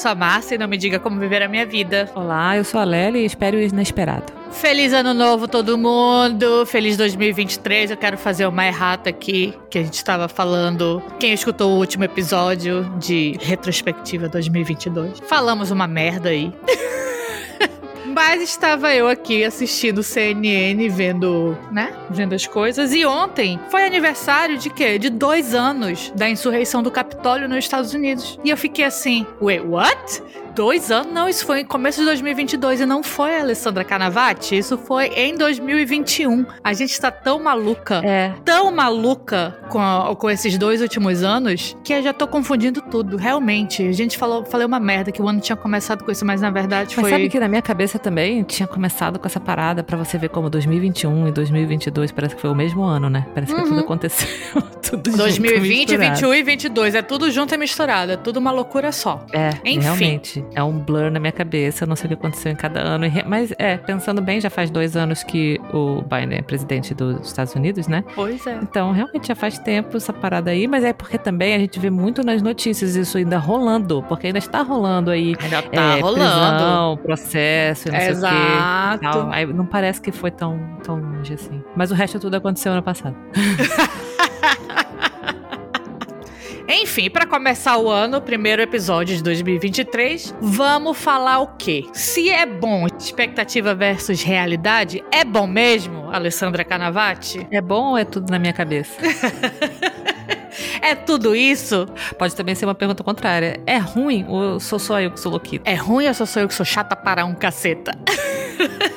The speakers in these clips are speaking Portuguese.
sou a Márcia e não me diga como viver a minha vida. Olá, eu sou a Lely e espero o inesperado. Feliz ano novo todo mundo, feliz 2023. Eu quero fazer uma errata aqui, que a gente estava falando. Quem escutou o último episódio de retrospectiva 2022, falamos uma merda aí. Mas estava eu aqui assistindo CNN, vendo, né? Vendo as coisas. E ontem foi aniversário de quê? De dois anos da insurreição do Capitólio nos Estados Unidos. E eu fiquei assim, wait, what? Dois anos? Não, isso foi em começo de 2022 e não foi a Alessandra Canavati. Isso foi em 2021. A gente está tão maluca, É. tão maluca com, a- com esses dois últimos anos que eu já tô confundindo tudo. Realmente, a gente falou, falei uma merda que o ano tinha começado com isso, mas na verdade Mas foi. sabe que na minha cabeça também tinha começado com essa parada pra você ver como 2021 e 2022 parece que foi o mesmo ano, né? Parece que Uhum. tudo aconteceu. tudo junto, 2020, misturado. 21 e 22. É tudo junto e misturado. É tudo uma loucura só. É, Enfim. realmente. É um blur na minha cabeça. Eu não sei o que aconteceu em cada ano. Mas, é, pensando bem, já faz dois anos que o Biden é presidente dos Estados Unidos, né? Pois é. Então, realmente já faz tempo essa parada aí. Mas é porque também a gente vê muito nas notícias isso ainda rolando. Porque ainda está rolando aí. Ainda tá é, rolando. prisão, processo, e não sei o quê. Exato. Aí não parece que foi tão, tão longe assim. Mas o resto tudo aconteceu ano passado. Enfim, pra começar o ano, primeiro episódio de 2023, vamos falar o quê? Se é bom expectativa versus realidade, é bom mesmo, Alessandra Canavati? É bom ou é tudo na minha cabeça? É tudo isso? Pode também ser uma pergunta contrária. É ruim ou sou só eu que sou louquito? É ruim ou só sou eu que sou chata para um caceta?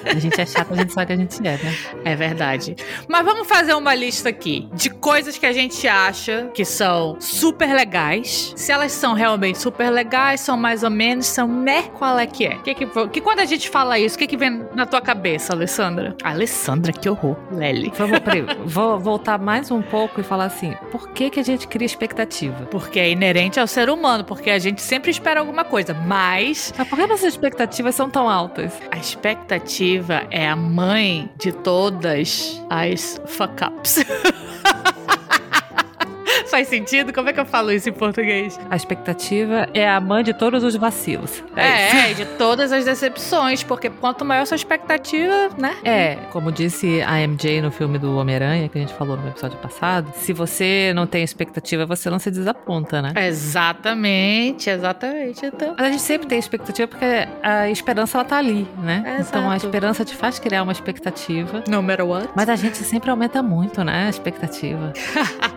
A gente é chato, a gente sabe que a gente é, né? É verdade. Mas vamos fazer uma lista aqui de coisas que a gente acha que são super legais. Se elas são realmente super legais, são mais ou menos, são né? Qual é que é? Que, que, que quando a gente fala isso, o que, que vem na tua cabeça, Alessandra? Alessandra, que horror. Lely. Vamos, peraí, vou voltar mais um pouco e falar assim: por que, que a gente cria expectativa? Porque é inerente ao ser humano, porque a gente sempre espera alguma coisa, mas Mas por que nossas expectativas são tão altas? a expectativa é a mãe de todas as fuck-ups. Faz sentido? Como é que eu falo isso em português? A expectativa é a mãe de todos os vacilos. isso. É, e de todas as decepções, porque quanto maior sua expectativa, né? É, como disse a MJ no filme do Homem-Aranha, que a gente falou no episódio passado, se você não tem expectativa, você não se desaponta, né? Exatamente, exatamente. Então, Mas a gente sempre tem expectativa porque a esperança ela tá ali, né? Então a esperança te faz criar uma expectativa. no matter what. Mas a gente sempre aumenta muito, né? A expectativa.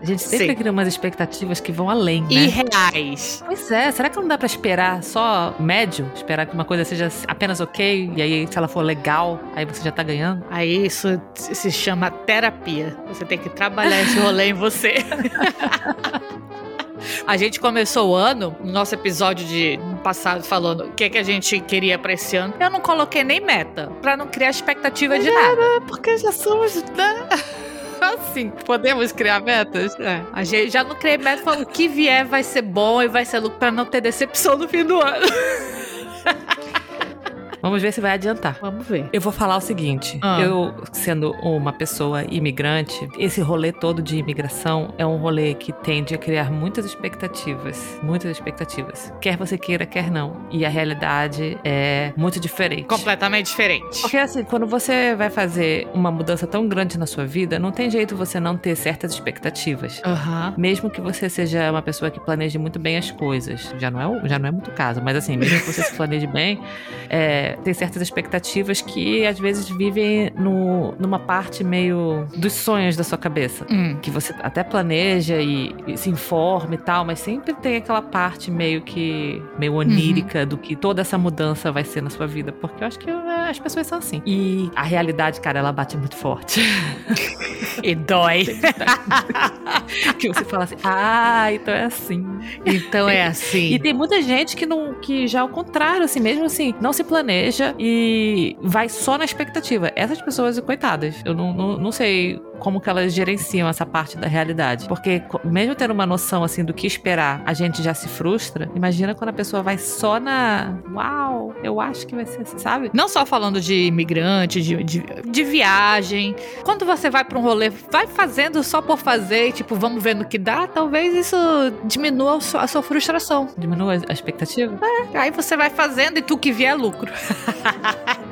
A gente sempre Sim. cria umas expectativas que vão além, né? Irreais. Pois é, será que não dá pra esperar só médio? Esperar que uma coisa seja apenas ok, e aí se ela for legal, aí você já tá ganhando? Aí isso se chama terapia. Você tem que trabalhar esse rolê em você. A gente começou o ano, no nosso episódio de passado, falando o que, que a gente queria pra esse ano. Eu não coloquei nem meta, pra não criar expectativa de nada. Porque já somos, né? Assim, podemos criar metas? É, a gente já não criei meta, falando o que vier vai ser bom e vai ser lucro pra não ter decepção no fim do ano. Vamos ver se vai adiantar. Vamos ver. Eu vou falar o seguinte: Ah. eu, sendo uma pessoa imigrante, esse rolê todo de imigração é um rolê que tende a criar muitas expectativas. Muitas expectativas. Quer você queira, quer não. E a realidade é muito diferente. Completamente diferente. Porque assim, quando você vai fazer uma mudança tão grande na sua vida, não tem jeito você não ter certas expectativas. Aham. Mesmo que você seja uma pessoa que planeje muito bem as coisas. Já não é, já não é muito caso, mas assim, mesmo que você se planeje bem, é, tem certas expectativas que às vezes vivem no, numa parte meio dos sonhos da sua cabeça. Hum. Que você até planeja e, e se informa e tal, mas sempre tem aquela parte meio que meio onírica do que toda essa mudança vai ser na sua vida. Porque eu acho que é, as pessoas são assim. E a realidade, cara, ela bate muito forte. E dói. que você fala assim, ah, então é assim. Então é assim. E tem muita gente que não que já ao contrário, assim, mesmo assim, não se planeja e vai só na expectativa. Essas pessoas, coitadas, eu não, não, não sei como que elas gerenciam essa parte da realidade. Porque mesmo tendo uma noção, assim, do que esperar, a gente já se frustra. Imagina quando a pessoa vai só na... Uau, eu acho que vai ser assim, sabe? Não só falando de imigrante, de, de, de viagem. Quando você vai pra um rolê vai fazendo só por fazer, e, tipo, vamos ver no que dá, talvez isso diminua a sua, a sua frustração. Diminua a expectativa? É, aí você vai fazendo e tu que vier é lucro.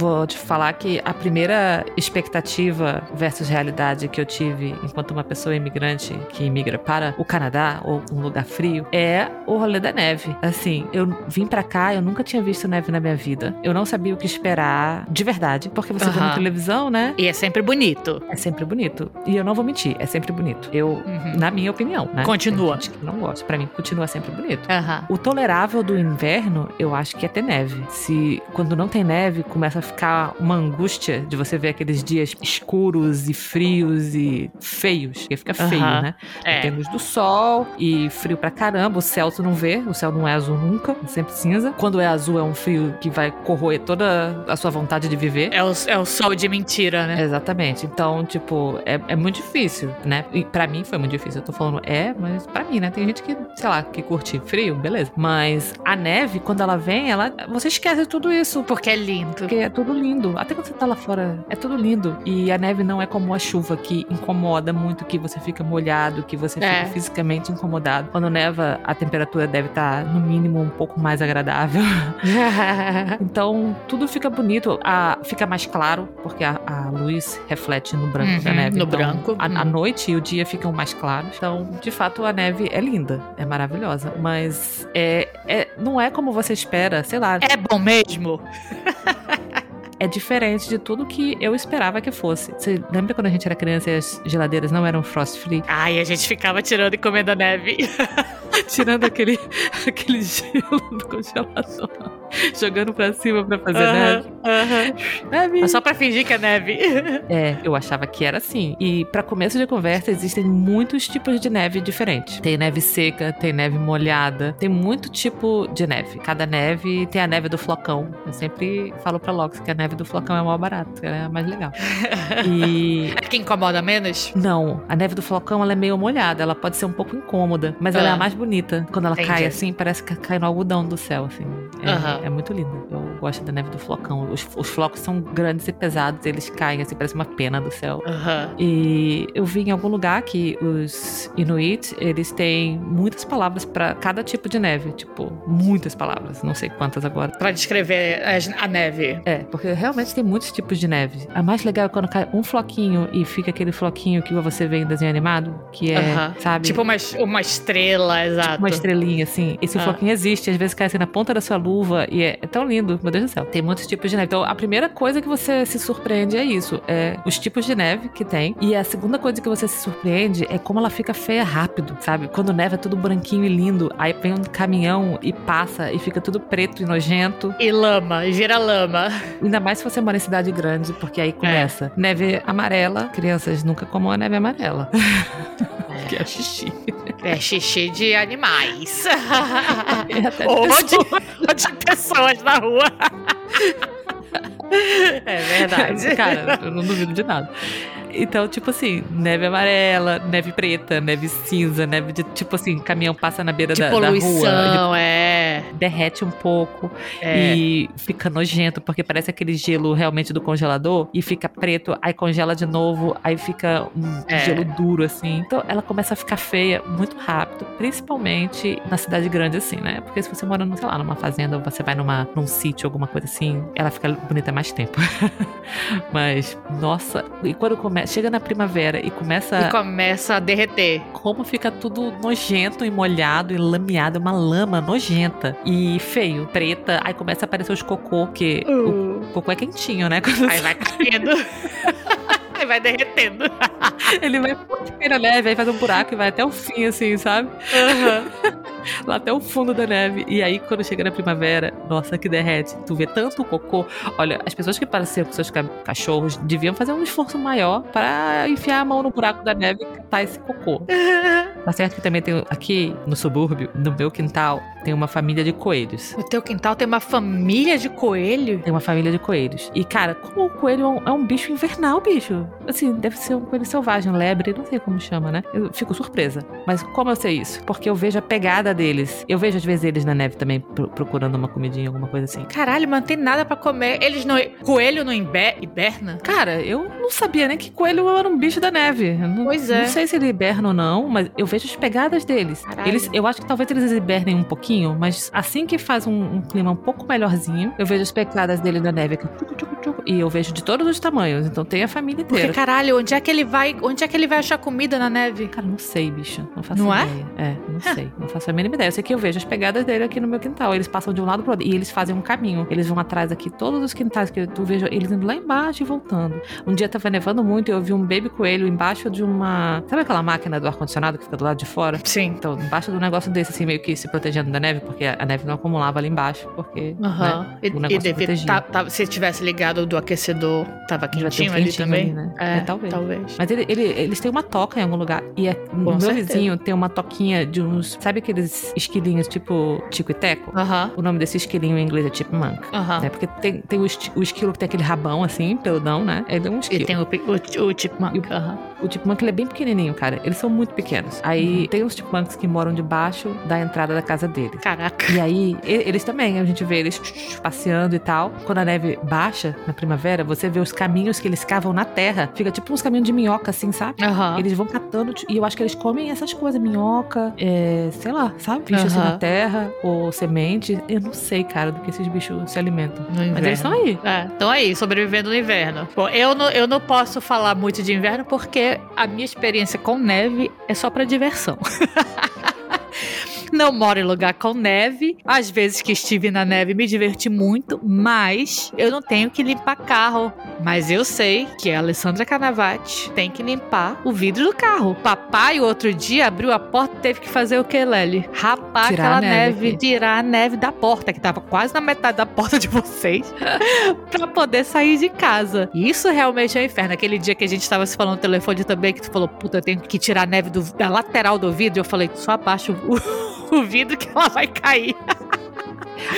Vou te falar que a primeira expectativa versus realidade que eu tive enquanto uma pessoa imigrante que imigra para o Canadá ou um lugar frio é o rolê da neve. Assim, eu vim para cá, eu nunca tinha visto neve na minha vida. Eu não sabia o que esperar de verdade, porque você uhum. vê na televisão, né? E é sempre bonito. É sempre bonito. E eu não vou mentir, é sempre bonito. Eu, uhum. na minha opinião, né? Continua. Tem gente que não gosta. Para mim, continua sempre bonito. Uhum. O tolerável do inverno, eu acho que é ter neve. Se quando não tem neve, começa a ficar uma angústia de você ver aqueles dias escuros e frios e feios. Porque fica feio, uhum. né? É. Tem luz do sol e frio pra caramba. O céu tu não vê, o céu não é azul nunca, é sempre cinza. Quando é azul, é um frio que vai corroer toda a sua vontade de viver. É o, é o sol de mentira, né? Exatamente. Então, tipo, é, é muito difícil, né? E pra mim foi muito difícil. Eu tô falando é, mas pra mim, né? Tem gente que, sei lá, que curte frio, beleza. Mas a neve, quando ela vem, ela, você esquece tudo isso. Porque é lindo. Porque é tudo lindo lindo. Até quando você tá lá fora, é tudo lindo. E a neve não é como a chuva que incomoda muito, que você fica molhado, que você é. fica fisicamente incomodado. Quando neva, a temperatura deve estar, tá, no mínimo, um pouco mais agradável. então, tudo fica bonito. A, fica mais claro, porque a, a luz reflete no branco uhum, da neve. No então, branco. A, a, noite e o dia ficam mais claros. Então, de fato, a neve é linda. É maravilhosa. Mas é, é, não é como você espera, sei lá. É bom mesmo. é diferente de tudo que eu esperava que fosse. Você lembra quando a gente era criança e as geladeiras não eram frost free? Ai, a gente ficava tirando e comendo a neve. tirando aquele, aquele gelo do congelador. Jogando pra cima pra fazer uh -huh, neve. Uh -huh. Neve. Só pra fingir que é neve. é, eu achava que era assim. E pra começo de conversa, existem muitos tipos de neve diferentes. Tem neve seca, tem neve molhada, tem muito tipo de neve. Cada neve tem a neve do flocão. Eu sempre falo pra Lox que a neve do flocão é o mais barato, ela é a mais legal. E. É que incomoda menos? Não, a neve do flocão ela é meio molhada, ela pode ser um pouco incômoda, mas ela é a ah. mais bonita. Quando ela Entendi. cai assim, parece que cai no algodão do céu, assim. É, uhum. É muito lindo. Eu gosto da neve do flocão. Os, os, flocos são grandes e pesados, eles caem assim, parece uma pena do céu. Uhum. E eu vi em algum lugar que os Inuit, eles têm muitas palavras para cada tipo de neve. Tipo, muitas palavras, não sei quantas agora. Para descrever a neve. É, porque realmente tem muitos tipos de neve. A mais legal é quando cai um floquinho e fica aquele floquinho que você vê em desenho animado, que é, uhum. sabe? Tipo uma, uma estrela, exato. Tipo uma estrelinha, assim. Esse ah. floquinho existe, às vezes cai assim na ponta da sua luva e é, é, tão lindo, meu Deus do céu. Tem muitos tipos de neve. Então, a primeira coisa que você se surpreende é isso: é os tipos de neve que tem. E a segunda coisa que você se surpreende é como ela fica feia rápido, sabe? Quando neve é tudo branquinho e lindo, aí vem um caminhão e passa e fica tudo preto e nojento. E lama, gira lama. Ainda mais se você mora em cidade grande, porque aí começa é. neve amarela. Crianças nunca comam a neve amarela. É. que é xixi. É xixi de animais. Ou, de, de pessoas na rua. É verdade. Cara, eu não duvido de nada. Então, tipo assim, neve amarela, neve preta, neve cinza, neve de, tipo assim, caminhão passa na beira de da, poluição, da rua. é. Derrete um pouco é. e fica nojento, porque parece aquele gelo realmente do congelador e fica preto, aí congela de novo, aí fica um é. gelo duro, assim. Então, ela começa a ficar feia muito rápido, principalmente na cidade grande, assim, né? Porque se você mora, sei lá, numa fazenda ou você vai numa, num sítio, alguma coisa assim, ela fica bonita mais tempo. Mas, nossa, e quando começa chega na primavera e começa. E começa a derreter. Como fica tudo nojento e molhado e lameado, uma lama nojenta e feio, preta. Aí começa a aparecer os cocô, que uh. o cocô é quentinho, né? Aí vai caindo. aí vai derretendo. Ele vai na neve, aí faz um buraco e vai até o fim, assim, sabe? Uhum. Lá até o fundo da neve. E aí, quando chega na primavera, nossa, que derrete. Tu vê tanto cocô. Olha, as pessoas que pareciam com seus cachorros deviam fazer um esforço maior para enfiar a mão no buraco da neve e catar esse cocô. tá certo que também tem aqui no subúrbio, no meu quintal, tem uma família de coelhos. O teu quintal tem uma família de coelho? Tem uma família de coelhos. E, cara, como o coelho é um, é um bicho invernal, bicho. Assim, deve ser um coelho selvagem, um lebre, não sei como chama, né? Eu fico surpresa. Mas como eu sei isso? Porque eu vejo a pegada deles. Eu vejo às vezes eles na neve também pro- procurando uma comidinha, alguma coisa assim. Caralho, mas não tem nada pra comer. Eles não. Coelho não imbe- hiberna? Cara, eu não sabia nem que coelho era um bicho da neve. Não, Pois é. Não sei se ele hiberna ou não, mas eu vejo as pegadas deles. Caralho. Eles, eu acho que talvez eles hibernem um pouquinho, mas assim que faz um, um clima um pouco melhorzinho, eu vejo as pegadas dele na neve. tchucu, tchucu, tchucu, E eu vejo de todos os tamanhos, então tem a família Porque, inteira. caralho, onde é que ele vai. Onde é que ele vai achar comida na neve? Cara, não sei, bicho. Não faço Não é? ideia. É, não sei. Não faço a mínima ideia. Eu sei que eu vejo as pegadas dele aqui no meu quintal. Eles passam de um lado pro outro. E eles fazem um caminho. Eles vão atrás aqui, todos os quintais que tu vejo, eles indo lá embaixo e voltando. Um dia tava nevando muito e eu vi um baby coelho embaixo de uma. Sabe aquela máquina do ar-condicionado que fica do lado de fora? Sim. Então, embaixo do negócio desse, assim, meio que se protegendo da neve, porque a neve não acumulava ali embaixo, porque. Aham. né, E, o e negócio devia protegia. tá- tá- se tivesse ligado do aquecedor, tava ter um quentinho ali quentinho também. ali, né? É, É, talvez. talvez. Mas ele- ele- eles têm uma toca em algum lugar. E é- no meu certeza. vizinho tem uma toquinha de uns. Sabe aqueles esquilinhos tipo Tico e Teco? Aham. O nome desse esquilinho em inglês é chipmunk. Aham. Né? Porque tem, tem o, o esquilo que tem aquele rabão assim, peludão, né? Ele é um E esquilo. tem o, o, o chipmunk. Aham. O chipmunk ele é bem pequenininho, cara. Eles são muito pequenos. Aí tem os chipmunks que moram debaixo da entrada da casa deles. Caraca. E aí, eles também, a gente vê eles passeando e tal. Quando a neve baixa na primavera, você vê os caminhos que eles cavam na terra. Fica tipo uns caminhos de minhoca, assim, sabe? Aham. Eles vão catando, e eu acho que eles comem essas coisas, minhoca, é, sei lá, sabe? Bicho assim Aham. na terra, ou semente. Eu não sei, cara, do que esses bichos se alimentam. Mas eles estão aí. É, estão aí, sobrevivendo no inverno. Bom, eu não, eu não posso falar muito de inverno porque a minha experiência com neve é só pra diversão. Não moro em lugar com neve. Às vezes que estive na neve me diverti muito, mas eu não tenho que limpar carro. Mas eu sei que a Alessandra Canavati tem que limpar o vidro do carro. Papai, outro dia, abriu a porta e teve que fazer o que, Lely? Rapar Tirar aquela a neve neve, tirar a neve da porta, que tava quase na metade da porta de vocês pra poder sair de casa. E isso realmente é um inferno. Aquele dia que a gente tava se falando no telefone também, que tu falou, puta, eu tenho que tirar a neve do- da lateral do vidro. Eu falei, só abaixa o, o vidro que ela vai cair.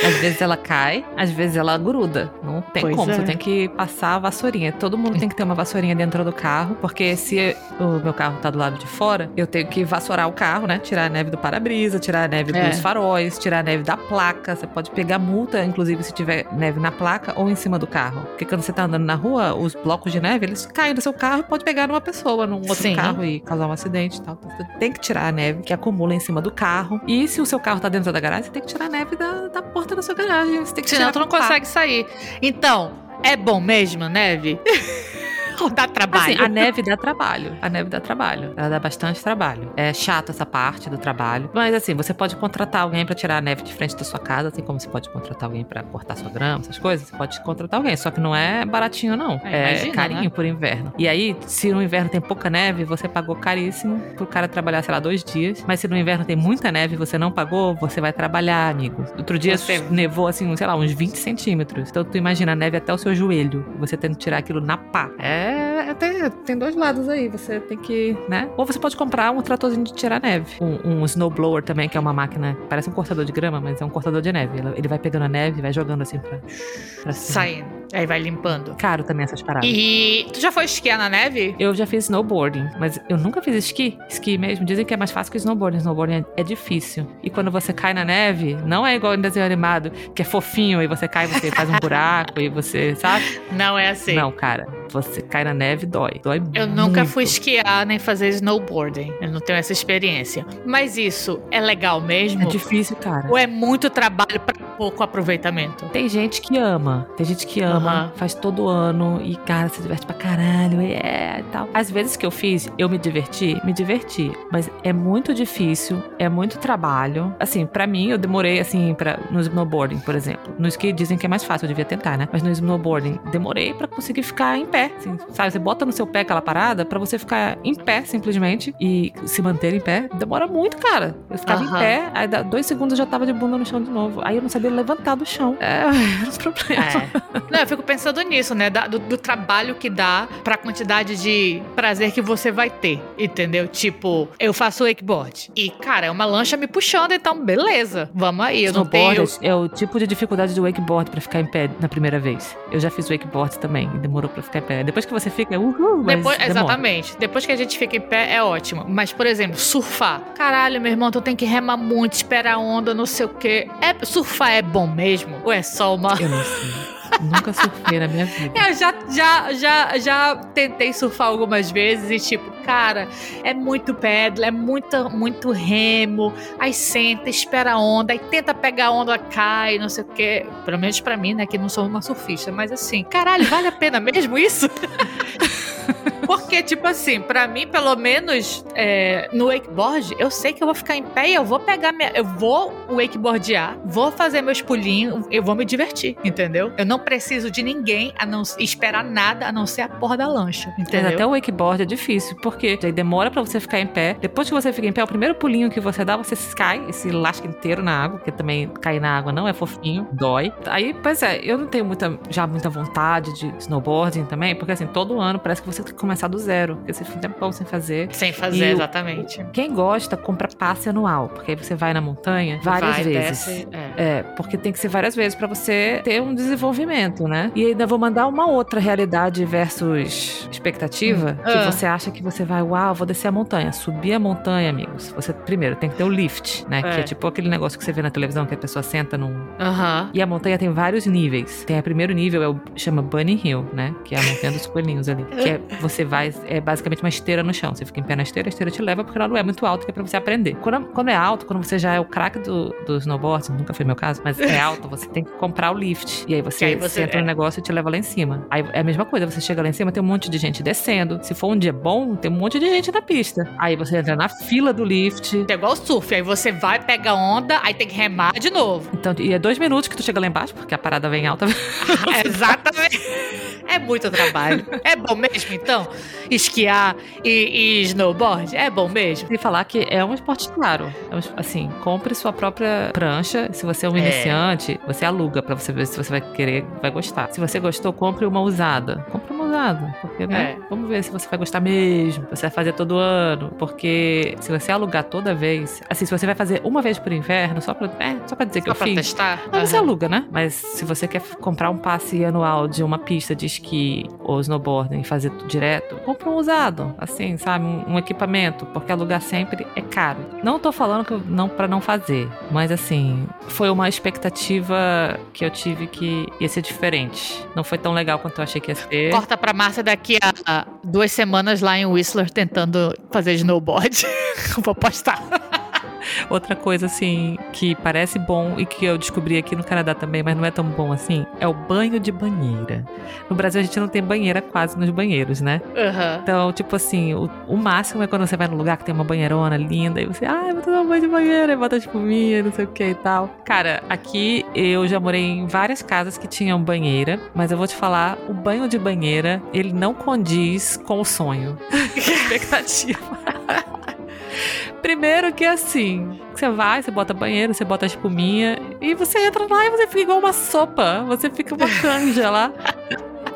Às vezes ela cai, às vezes ela gruda. Não tem Pois como, é. você tem que passar a vassourinha. Todo mundo tem que ter uma vassourinha dentro do carro, porque se o meu carro tá do lado de fora, eu tenho que vassourar o carro, né? Tirar a neve do para-brisa, tirar a neve É. dos faróis, tirar a neve da placa. Você pode pegar multa, inclusive se tiver neve na placa ou em cima do carro. Porque quando você tá andando na rua, os blocos de neve, eles caem do seu carro e pode pegar numa pessoa, num outro Sim. carro e causar um acidente e tal. Então, Você tem que tirar a neve que acumula em cima do carro. E se o seu carro tá dentro da garagem, você tem que tirar a neve da, da porta da sua garagem. Você tem que Senão tirar tu não consegue sair. Então, é bom mesmo, neve? Dá trabalho? Assim, a neve dá trabalho. A neve dá trabalho. Ela dá bastante trabalho. É chato essa parte do trabalho. Mas assim, você pode contratar alguém pra tirar a neve de frente da sua casa, assim como você pode contratar alguém pra cortar sua grama, essas coisas. Você pode contratar alguém. Só que não é baratinho, não. É, É, imagina, carinho né? por inverno. E aí, se no inverno tem pouca neve, você pagou caríssimo pro cara trabalhar, sei lá, dois dias. Mas se no inverno tem muita neve e você não pagou, você vai trabalhar, amigo. Outro dia Você- nevou assim, sei lá, uns 20 centímetros. Então tu imagina a neve até o seu joelho. Você tendo que tirar aquilo na pá. É, é- tem, tem dois lados aí. Você tem que, né? Ou você pode comprar um tratorzinho de tirar neve. Um, um snowblower também, que é uma máquina, parece um cortador de grama, mas é um cortador de neve. Ele, ele vai pegando a neve e vai jogando assim pra, pra cima. Saindo. Aí vai limpando. Caro também essas paradas. E tu já foi esquiar na neve? Eu já fiz snowboarding, mas eu nunca fiz esqui. Esqui mesmo. Dizem que é mais fácil que snowboarding. Snowboarding é, é difícil. E quando você cai na neve, não é igual em desenho animado, que é fofinho e você cai, você faz um buraco e você, sabe? Não é assim. Não, cara. Você cai na neve, dói. Dói Eu nunca muito. fui esquiar nem fazer snowboarding. Eu não tenho essa experiência. Mas isso é legal mesmo? É difícil, cara. Ou é muito trabalho pra pouco aproveitamento? Tem gente que ama. Tem gente que ama, Aham. faz todo ano e, cara, se diverte pra caralho, é e tal. Às vezes que eu fiz, eu me diverti, me diverti. Mas é muito difícil, é muito trabalho. Assim, pra mim, eu demorei, assim, pra, no snowboarding, por exemplo. No ski dizem que é mais fácil, eu devia tentar, né? Mas no snowboarding, demorei pra conseguir ficar em pé. Assim, sabe, você bota no seu pé aquela parada pra você ficar em pé, simplesmente, e se manter em pé. Demora muito, cara. Eu ficava Aham. em pé, aí dois segundos eu já tava de bunda no chão de novo. Aí eu não sabia saber levantar do chão. É, era um problema. É. Não, eu fico pensando nisso, né? Da- do, do trabalho que dá pra quantidade de prazer que você vai ter, entendeu? Tipo, eu faço wakeboard. E, cara, é uma lancha me puxando, então beleza. Vamos aí. Eu não tenho. Snowboard é o tipo de dificuldade do wakeboard pra ficar em pé na primeira vez. Eu já fiz wakeboard também e demorou pra ficar em pé. Depois que você fica, uhul, mas Depois, demora. exatamente. Depois que a gente fica em pé, é ótimo. Mas, por exemplo, surfar. Caralho, meu irmão, tu tem que remar muito, esperar a onda, não sei o quê. É, surfar é bom mesmo? Ou é só uma. Eu não sei. Nunca surfei na minha vida. Eu já, já, já, já tentei surfar algumas vezes e, tipo, cara, é muito pedra, é muito, muito remo. Aí senta, espera a onda, aí tenta pegar a onda, cai, não sei o quê. Pelo menos pra mim, né, que não sou uma surfista. Mas assim, caralho, vale a pena mesmo isso? Porque, tipo assim, pra mim, pelo menos é, no wakeboard, eu sei que eu vou ficar em pé e eu vou pegar minha. Eu vou wakeboardear, vou fazer meus pulinhos, eu vou me divertir, entendeu? Eu não preciso de ninguém a não esperar nada a não ser a porra da lancha, Mas entendeu? até o wakeboard é difícil, porque aí demora pra você ficar em pé. Depois que você fica em pé, o primeiro pulinho que você dá, você cai, esse lasca inteiro na água, porque também cair na água não é fofinho, dói. Aí, pois é, eu não tenho muita, já muita vontade de snowboarding também, porque assim, todo ano parece que você que começar do zero, porque você fica um tempão sem fazer. Sem fazer, E exatamente. Quem gosta, compra passe anual, porque aí você vai na montanha várias Vai, vezes. desce, é. É, porque tem que ser várias vezes pra você ter um desenvolvimento, né? E ainda vou mandar uma outra realidade versus expectativa, Hum. que Ah. você acha que você vai, uau, vou descer a montanha. Subir a montanha, amigos. Você primeiro tem que ter o lift, né? Que É. é tipo aquele negócio que você vê na televisão que a pessoa senta num Aham. e a montanha tem vários níveis. Tem o primeiro nível, é o chama Bunny Hill, né? Que é a montanha dos coelhinhos ali. Que é, você vai, é basicamente uma esteira no chão. Você fica em pé na esteira, a esteira te leva porque ela não é muito alta, que é pra você aprender. Quando, quando é alto, quando você já é o craque do, do snowboard, nunca foi meu caso, mas é alto, você tem que comprar o lift. E aí você, aí você- senta é. no negócio e te leva lá em cima. Aí é a mesma coisa, você chega lá em cima, tem um monte de gente descendo. Se for um dia bom, tem um monte de gente na pista. Aí você entra na fila do lift. É igual surf, aí você vai, pega onda, aí tem que remar de novo. Então, e é dois minutos que tu chega lá embaixo, porque a parada vem alta. Exatamente. É muito trabalho. É bom mesmo, então? Esquiar e, e snowboard? É bom mesmo? E falar que é um esporte claro. É um assim, compre sua própria prancha. Se você é um É. iniciante, você aluga pra você ver se você vai querer, vai gostar. Se você gostou, compre uma usada. Compre uma Porque, né? É. Vamos ver se você vai gostar mesmo. Você vai fazer todo ano. Porque se você alugar toda vez. Assim, se você vai fazer uma vez por inverno, só pra, é, só pra dizer que Só eu pra fiz. testar? Aí você Aham. aluga, né? Mas se você quer comprar um passe anual de uma pista de esqui ou snowboarding e fazer tudo direto, compra um usado, assim, sabe? Um, um equipamento, porque alugar sempre é caro. Não tô falando que não para não fazer, mas assim, foi uma expectativa que eu tive que ia ser diferente. Não foi tão legal quanto eu achei que ia ser. Corta pra Márcia daqui a duas semanas lá em Whistler tentando fazer snowboard. Vou postar. Outra coisa, assim, que parece bom e que eu descobri aqui no Canadá também, mas não é tão bom assim, é o banho de banheira. No Brasil a gente não tem banheira quase nos banheiros, né? Aham. Então, tipo assim, o, o máximo é quando você vai num lugar que tem uma banheirona linda e você, ai, vou tomar um banho de banheira, e bota espuminha, não sei o que e tal. Cara, aqui eu já morei em várias casas que tinham banheira, mas eu vou te falar, o banho de banheira, ele não condiz com o sonho. Expectativa. Primeiro que assim, você vai, você bota banheiro, você bota espuminha e você entra lá e você fica igual uma sopa. Você fica uma canja lá.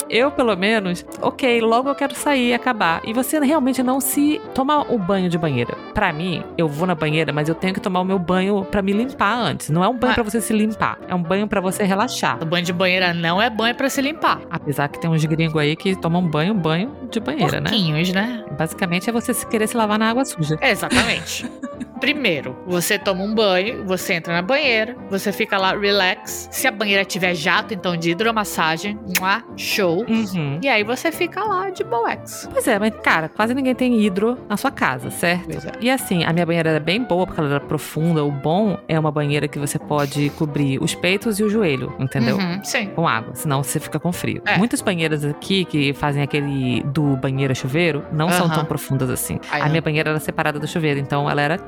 Eu, pelo menos, ok, logo eu quero sair e acabar. E você realmente não se toma o banho de banheira. Pra mim, eu vou na banheira, mas eu tenho que tomar o meu banho pra me limpar antes. Não é um banho Ah. pra você se limpar, é um banho pra você relaxar. O banho de banheira não é banho pra se limpar. Apesar que tem uns gringos aí que tomam banho, banho de banheira, né? Porquinhos, né? Basicamente é você se querer se lavar na água suja. Exatamente. Primeiro, você toma um banho, você entra na banheira, você fica lá relax. Se a banheira tiver jato, então de hidromassagem, mua, show. Uhum. E aí você fica lá de boex. Pois é, mas cara, quase ninguém tem hidro na sua casa, certo? Pois é. E assim, a minha banheira era bem boa porque ela era profunda. O bom é uma banheira que você pode cobrir os peitos e o joelho, entendeu? Uhum, sim. Com água, senão você fica com frio. É. Muitas banheiras aqui que fazem aquele do banheiro a chuveiro não são Aham. tão profundas assim. Ai, a minha banheira era separada do chuveiro, então ela era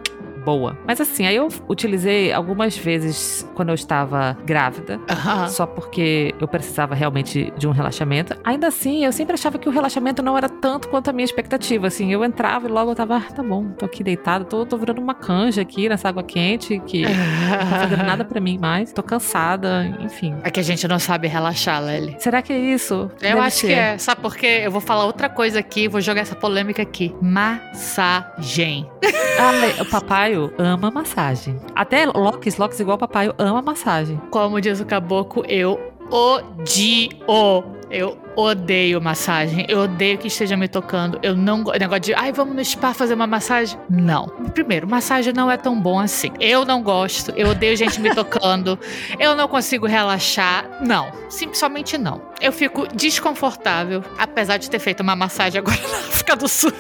boa. Mas assim, aí eu utilizei algumas vezes quando eu estava grávida, Aham. só porque eu precisava realmente de um relaxamento. Ainda assim, eu sempre achava que o relaxamento não era tanto quanto a minha expectativa. Assim, eu entrava e logo eu tava, ah, tá bom, tô aqui deitada, tô, tô virando uma canja aqui nessa água quente, que não tá fazendo nada pra mim mais. Tô cansada, enfim. É que a gente não sabe relaxar, Lely. Será que é isso? Eu Deve acho ser. que é. Sabe por quê? Eu vou falar outra coisa aqui, vou jogar essa polêmica aqui. Massagem. Ah, o ama massagem. Até Locks, Locks igual o papaio ama massagem. Como diz o caboclo, eu odio. Eu odeio massagem. Eu odeio que esteja me tocando. Eu não gosto. Negócio de, ai, vamos no spa fazer uma massagem? Não. Primeiro, massagem não é tão bom assim. Eu não gosto. Eu odeio gente me tocando. Eu não consigo relaxar. Não. Simplesmente não. Eu fico desconfortável, apesar de ter feito uma massagem agora na África do Sul.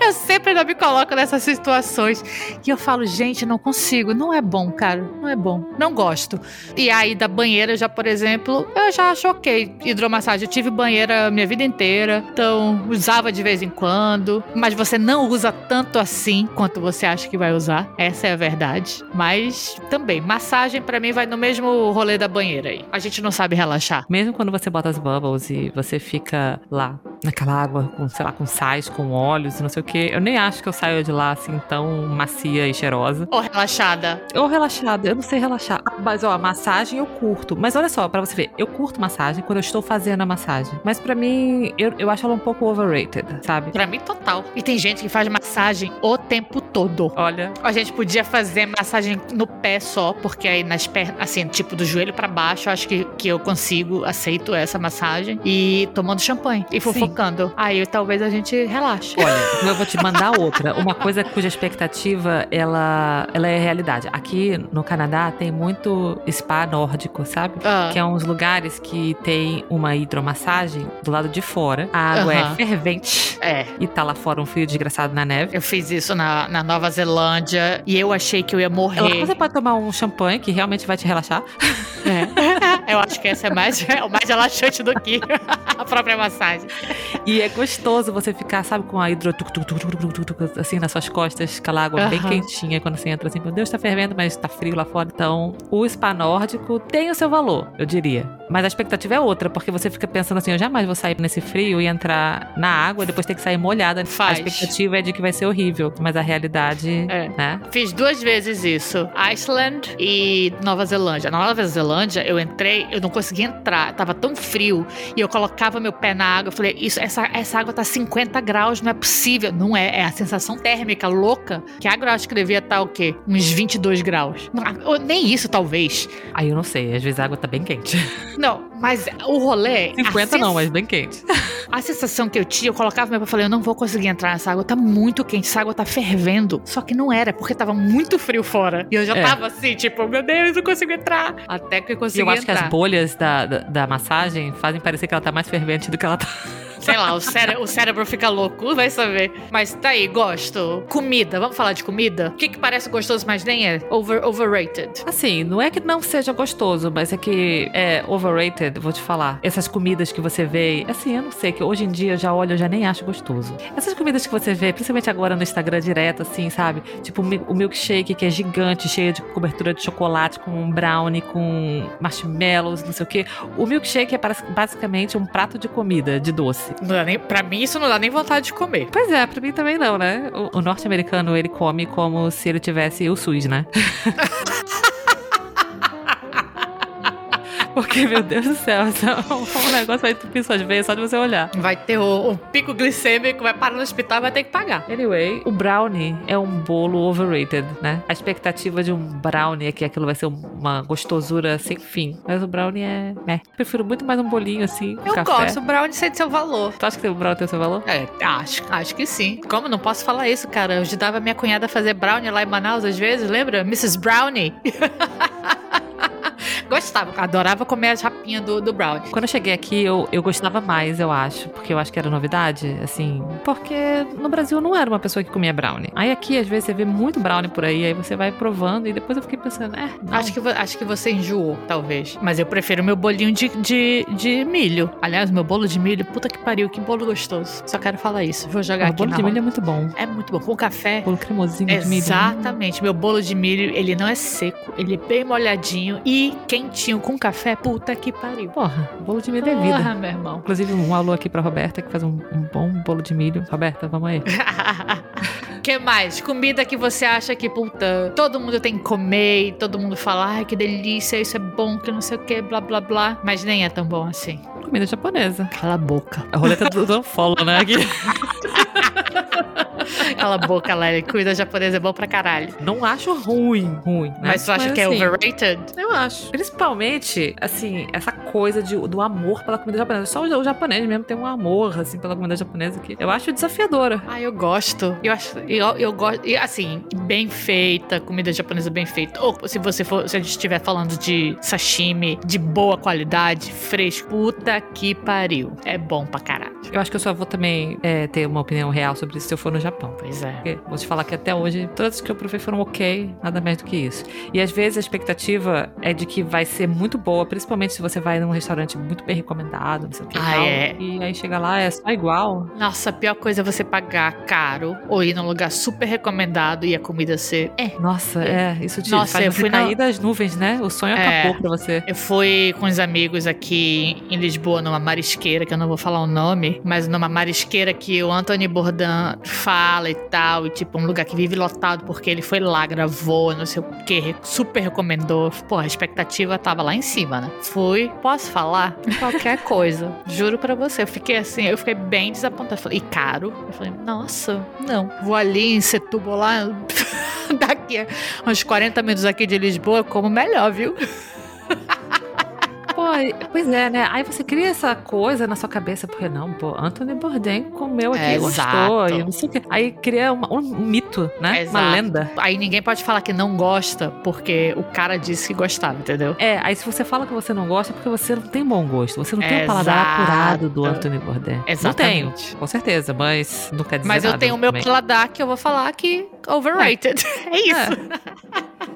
Eu sempre ainda me coloco nessas situações. E eu falo, gente, não consigo. Não é bom, cara. Não é bom. Não gosto. E aí, da banheira, já, por exemplo, eu já ok. Hidromassagem. Eu tive banheira minha vida inteira. Então, usava de vez em quando. Mas você não usa tanto assim quanto você acha que vai usar. Essa é a verdade. Mas também, massagem pra mim vai no mesmo rolê da banheira aí. A gente não sabe relaxar. Mesmo quando você bota as bubbles e você fica lá naquela água com, sei lá, com sais, com óleos não sei o que, eu nem acho que eu saio de lá assim tão macia e cheirosa. Ou relaxada. Ou relaxada, eu não sei relaxar. Ah, Mas ó, a massagem eu curto. Mas olha só, pra você ver, eu curto massagem quando eu estou fazendo a massagem. Mas pra mim, eu, eu acho ela um pouco overrated, sabe? Pra mim, total. E tem gente que faz massagem o tempo todo. Olha, A gente podia fazer massagem no pé só, porque aí nas pernas, assim, tipo do joelho pra baixo, eu acho que, que eu consigo, aceito essa massagem. E tomando champanhe e fofocando. Aí talvez a gente relaxe. olha, eu vou te mandar outra. Uma coisa cuja expectativa, ela, ela é realidade. Aqui no Canadá tem muito spa nórdico, sabe? Ah, Que é uns lugares que tem uma hidromassagem do lado de fora. A água é fervente. é. E tá lá fora um frio desgraçado na neve. Eu fiz isso na, na Nova Zelândia e eu achei que eu ia Lá morrer. você pode tomar um champanhe que realmente vai te relaxar. É. eu acho que essa é mais, é o mais relaxante do que a própria massagem. E é gostoso você ficar, sabe, com a hidro tuc, tuc, tuc, assim nas suas costas, aquela água bem Aham. quentinha quando você entra assim, meu Deus, tá fervendo, mas tá frio lá fora. Então, o spa nórdico tem o seu valor, eu diria. Mas a expectativa é outra, porque você fica pensando assim, eu jamais vou sair nesse frio e entrar na água e depois ter que sair molhada. Faz. A expectativa é de que vai ser horrível, mas a realidade, É. né? Fiz duas vezes isso. Iceland e Nova Zelândia. Na Nova Zelândia, eu entrei, eu não conseguia entrar. Tava tão frio. E eu colocava meu pé na água. Eu falei, isso, essa, essa água tá 50 graus, não é possível. Não é, é a sensação térmica louca. Que a água eu acho que devia estar o quê? Uns 22 graus. Não, ou nem isso, talvez. Aí eu não sei, às vezes a água tá bem quente. Não, mas o rolê. a 50 não, mas bem quente. A sensação que eu tinha, eu colocava meu pé e falei, eu não vou conseguir entrar nessa água, tá muito quente, essa água tá fervendo. Só que não era, porque tava muito frio fora. E eu já É. tava assim, tipo, meu Deus, não consigo entrar. Até que eu E consegui eu acho que entrar. as bolhas da, da, da massagem fazem parecer que ela tá mais fervente do que ela tá. Sei lá, o, cére- o cérebro fica louco, vai saber. Mas tá aí, gosto. Comida, vamos falar de comida? O que que parece gostoso, mas nem é? Over, overrated. Assim, não é que não seja gostoso, mas é que é overrated, vou te falar. Essas comidas que você vê, assim, eu não sei, que hoje em dia eu já olho, eu já nem acho gostoso. Essas comidas que você vê, principalmente agora no Instagram direto, assim, sabe? Tipo o mi- o milkshake, que é gigante, cheio de cobertura de chocolate, com brownie, com marshmallows, não sei o quê. O milkshake é bas- basicamente um prato de comida, de doce. Não dá nem, pra mim, isso não dá nem vontade de comer. Pois é, pra mim também não, né? O, o norte-americano, ele come como se ele tivesse o SUS, né? Porque, meu Deus do céu, o negócio vai entupir suas veias só de você olhar. Vai ter o, um pico glicêmico, vai parar no hospital e vai ter que pagar. Anyway, o brownie é um bolo overrated, né? A expectativa de um brownie é que aquilo vai ser uma gostosura sem fim. Mas o brownie é. é. Prefiro muito mais um bolinho assim, Eu café. gosto, o brownie sente seu valor. Tu acha que o brownie tem o seu valor? É, acho, acho que sim. Como não posso falar isso, cara? Eu ajudava minha cunhada a fazer brownie lá em Manaus às vezes, lembra? Mrs. Brownie. Gostava, adorava comer as rapinhas do, do brownie. Quando eu cheguei aqui, eu, eu gostava mais, eu acho. Porque eu acho que era novidade, assim. Porque no Brasil eu não era uma pessoa que comia brownie. Aí aqui, às vezes, você vê muito brownie por aí, aí você vai provando, e depois eu fiquei pensando, é. Não. Acho que, acho que você enjoou, talvez. Mas eu prefiro meu bolinho de, de, de milho. Aliás, meu bolo de milho, puta que pariu, que bolo gostoso. Só quero falar isso. Vou jogar o aqui bolo na de milho roda. é muito bom. É muito bom. Com café. Bolo cremosinho de milho. Exatamente. Meu bolo de milho, ele não é seco, ele é bem molhadinho e quentinho com café. Puta que pariu. Porra, bolo de milho é vida. Porra, meu irmão. Inclusive, um alô aqui pra Roberta, que faz um, um bom bolo de milho. Roberta, vamos aí. que mais? Comida que você acha que, puta, todo mundo tem que comer e todo mundo fala, ai, que delícia, isso é bom, que não sei o que, blá, blá, blá. Mas nem é tão bom assim. Comida japonesa. Cala a boca. A roleta do do follow, né? Cala a boca, Larry. Comida japonesa é bom pra caralho. Não acho ruim, ruim. Né? Mas tu acha que é assim, overrated? Eu acho. Principalmente, assim, essa coisa de, do amor pela comida japonesa. Só o, o japonês mesmo tem um amor, assim, pela comida japonesa que eu acho desafiadora. Ah, eu gosto. Eu acho. Eu, eu gosto. E assim, bem feita, comida japonesa bem feita. Ou se você for. Se a gente estiver falando de sashimi de boa qualidade, fresco, puta que pariu. É bom pra caralho. Eu acho que eu só vou também é, ter uma opinião real sobre isso se eu for no Japão. Pois é. Porque vou te falar que até hoje, todas que eu provei foram ok, nada mais do que isso. E às vezes a expectativa é de que vai ser muito boa, principalmente se você vai num restaurante muito bem recomendado, não sei o que. Ah, tal. é. E aí chega lá, é só igual. Nossa, a pior coisa é você pagar caro ou ir num lugar super recomendado e a comida ser. É. Nossa, é, isso te Nossa, faz eu fui cair na- das nuvens, né? O sonho É. acabou pra você. Eu fui com os amigos aqui em Lisboa, numa marisqueira, que eu não vou falar o nome, mas numa marisqueira que o Anthony Bourdain fala e tal, e tipo, um lugar que vive lotado porque ele foi lá, gravou, não sei o que, super recomendou. Pô, a expectativa tava lá em cima, né? Fui, posso falar? Qualquer coisa. Juro pra você. Eu fiquei assim, eu fiquei bem desapontada. Falei, e caro? Eu falei, nossa, não. Vou ali em Setúbal lá, daqui a uns 40 minutos aqui de Lisboa, como melhor, viu? Pô, pois é, né? Aí você cria essa coisa na sua cabeça, porque não, pô, Anthony Bourdain comeu aqui, É, gostou, e não sei o quê. Aí cria uma- um mito, né? Exato. Uma lenda. Aí ninguém pode falar que não gosta porque o cara disse que gostava, entendeu? É, aí se você fala que você não gosta, é porque você não tem bom gosto. Você não tem o paladar Exato. apurado do Anthony Bourdain. Não Exatamente. tenho, com certeza, mas não quer dizer Mas eu tenho o meu também. paladar que eu vou falar que overrated. É, isso.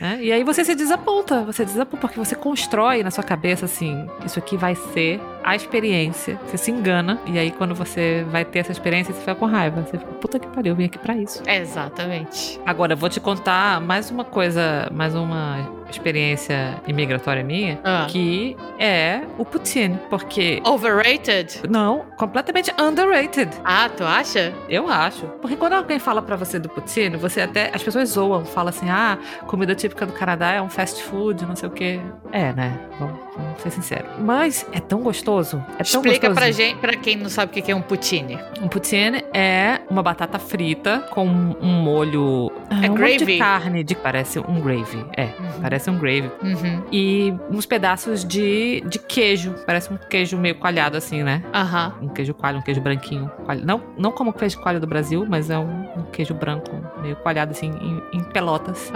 É, E aí você se desaponta, você desaponta porque você constrói na sua cabeça assim, isso aqui vai ser a experiência. Você se engana e aí quando você vai ter essa experiência, você fica com raiva. Você fica, puta que pariu, eu vim aqui pra isso. Exatamente. Agora, eu vou te contar mais uma coisa, mais uma experiência imigratória minha, Ah. que é o poutine, porque Overrated? não, completamente underrated. Ah, tu acha? Eu acho. Porque quando alguém fala pra você do poutine, você até. As pessoas zoam, falam assim: ah, comida típica do Canadá é um fast food, não sei o quê. É, né? Vamos, vamos ser sinceros. Mas é tão gostoso. É tão Explica gostoso. pra gente, pra quem não sabe o que é um poutine. Um poutine é uma batata frita com um molho. É um molho de gravy? carne, de, parece um gravy. É, Uhum. parece um gravy. Uhum. E uns pedaços de, de queijo. Parece um queijo meio coalhado, assim, né? Aham. Um queijo coalho, um queijo branquinho. coalho. Não, não como o queijo coalho do Brasil, mas é um, um queijo branco, meio coalhado, assim, em, em pelotas.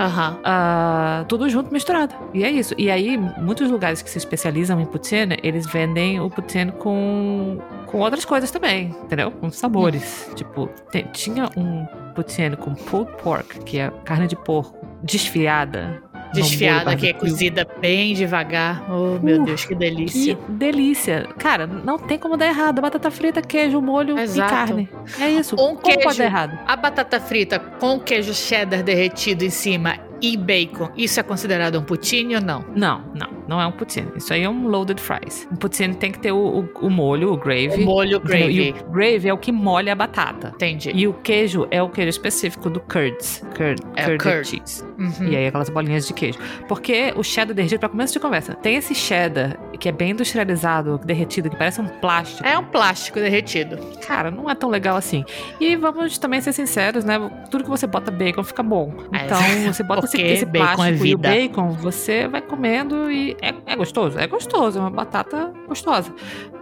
Ah, tudo junto, misturado. E é isso. E aí, muitos lugares que se especializam em poutine, eles vendem o poutine com, com outras coisas também, entendeu? Com sabores. Tipo, tem- tinha um poutine com pulled pork, que é carne de porco desfiada. Desfiada, que é cozida bem devagar. Oh, meu Uh, Deus, que Que delícia. delícia. Cara, não tem como dar errado. Batata frita, queijo, molho Exato. e carne. É isso. Um como queijo. pode dar errado? A batata frita com queijo cheddar derretido em cima e bacon, isso é considerado um poutine ou não? Não, não. Não é um poutine. Isso aí é um loaded fries. Um poutine tem que ter o, o- o molho, o gravy. O molho entendeu? gravy. E o gravy é o que molha a batata. Entendi. E o queijo é o queijo específico do curds. Curd, É, curd, curd. cheese. Uhum. E aí aquelas bolinhas de queijo. Porque o cheddar derretido, pra começo de conversa, tem esse cheddar que é bem industrializado, derretido, que parece um plástico. É um plástico derretido. Cara, não é tão legal assim. E vamos também ser sinceros, né? Tudo que você bota bacon fica bom. É, Então, você bota esse, esse é plástico e o bacon, você vai comendo e é, é gostoso. É gostoso, é uma batata gostosa.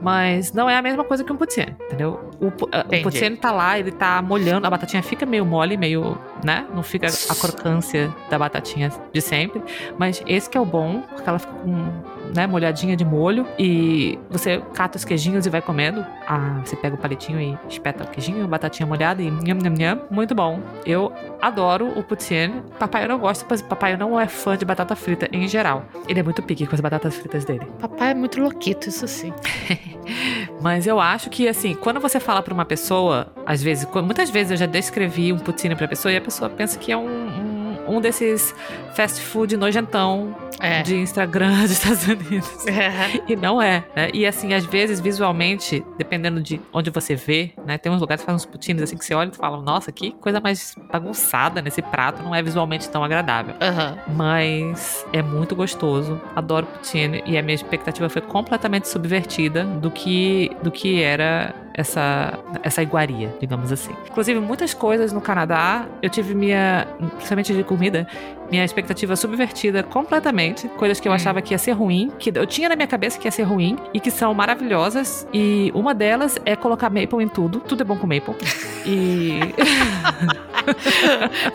Mas não é a mesma coisa que um poutine, entendeu? O, a- o poutine tá lá, ele tá molhando, a batatinha fica meio mole, meio, né? Não fica a crocância da batatinha de sempre. Mas esse que é o bom, porque ela fica com, né, molhadinha de molho. E você cata os queijinhos e vai comendo. Ah, você pega o palitinho e espeta o queijinho, a batatinha molhada e nham, nham, nham. Muito bom. Eu adoro o poutine. Papai eu não gosto, mas papai não é fã de batata frita em geral. Ele é muito pique com as batatas fritas dele. Papai é muito louquito, isso sim. Mas eu acho que, assim, quando você fala pra uma pessoa, às vezes, muitas vezes eu já descrevi um poutine pra pessoa e a pessoa pensa que é um, um, um desses fast food nojentão É. de Instagram dos Estados Unidos. É. E não é, né? E assim, às vezes, visualmente, dependendo de onde você vê, né? Tem uns lugares que fazem uns poutines assim que você olha e fala, nossa, que coisa mais bagunçada nesse prato, não é visualmente tão agradável. Aham. Mas é muito gostoso, adoro poutine e a minha expectativa foi completamente subvertida do que do que era essa essa iguaria, digamos assim. Inclusive muitas coisas no Canadá, eu tive minha, principalmente de comida, minha expectativa subvertida completamente, coisas que eu Hum. achava que ia ser ruim, que eu tinha na minha cabeça que ia ser ruim e que são maravilhosas e uma delas é colocar maple em tudo, tudo é bom com maple. E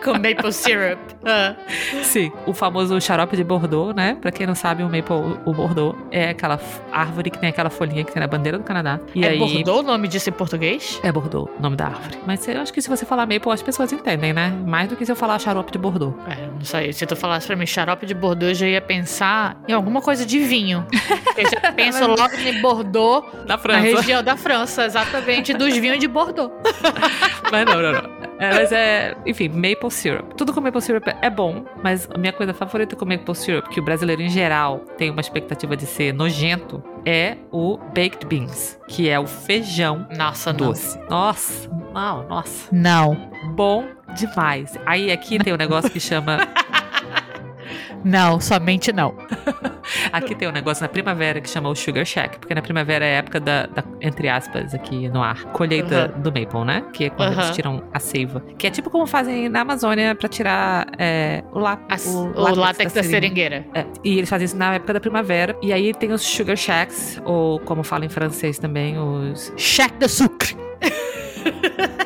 Com maple syrup. Ah. Sim, o famoso xarope de Bordeaux, né? Pra quem não sabe, o maple, o Bordeaux é aquela árvore que tem aquela folhinha que tem na bandeira do Canadá. E é aí Bordeaux o nome disso em português? é Bordeaux, o nome da árvore. Mas eu acho que se você falar maple, as pessoas entendem, né? Mais do que se eu falar xarope de Bordeaux. É, não sei. Se tu falasse pra mim xarope de Bordeaux, eu já ia pensar em alguma coisa de vinho. Eu já penso logo em Bordeaux, Na na região da França, exatamente, dos vinhos de Bordeaux. mas não, não, não. É, mas é, enfim, maple syrup. Tudo com maple syrup é bom, mas a minha coisa favorita com maple syrup, que o brasileiro em geral tem uma expectativa de ser nojento, é o baked beans, que é o feijão Nossa, não. doce. Nossa, não, nossa. Não. bom demais. Aí aqui tem um negócio que chama. Não, somente não. Aqui tem um negócio na primavera que chama o Sugar Shack, porque na primavera é a época da, da- entre aspas, aqui no ar, colheita do maple, né? Que é quando eles Aham. tiram a seiva. Que é tipo como fazem na Amazônia pra tirar é, o, lá, As- o, látex da seringueira. É, e eles fazem isso na época da primavera. E aí tem os Sugar Shacks, ou como fala em francês também, os. Cheque de sucre.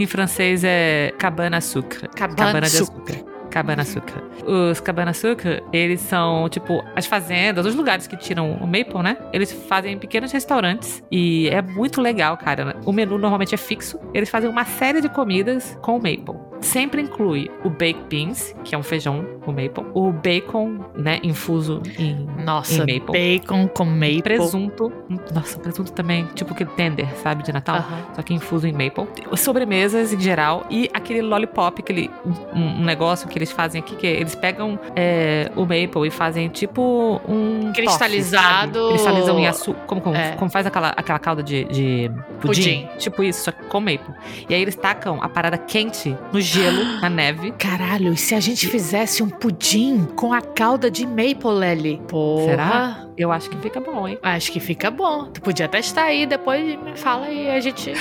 Em francês é cabana açúcar. Cabana de açúcar. Cabana açúcar. Os cabana açúcar, eles são, tipo, as fazendas, os lugares que tiram o maple, né? Eles fazem pequenos restaurantes e é muito legal, cara. O menu normalmente é fixo. Eles fazem uma série de comidas com maple. Sempre inclui o baked beans, que é um feijão com maple, o bacon, né, infuso em Nossa, Em maple. bacon com maple. presunto. Nossa, presunto também, tipo aquele tender, sabe, de Natal Aham. só que infuso em maple. Sobremesas em geral e aquele lollipop, aquele um, um negócio que eles fazem aqui, que eles pegam é, o maple e fazem tipo um Cristalizado. toffee? Cristalizam em açúcar, como, como, É. como faz aquela, aquela calda de, de pudim. Pudim. Tipo isso, só que com maple. E aí eles tacam a parada quente no gelo, na neve. Caralho, e se a gente fizesse um pudim com a calda de maple? Porra. Será? Eu acho que fica bom, hein? Acho que fica bom. Tu podia testar aí, depois me fala e a gente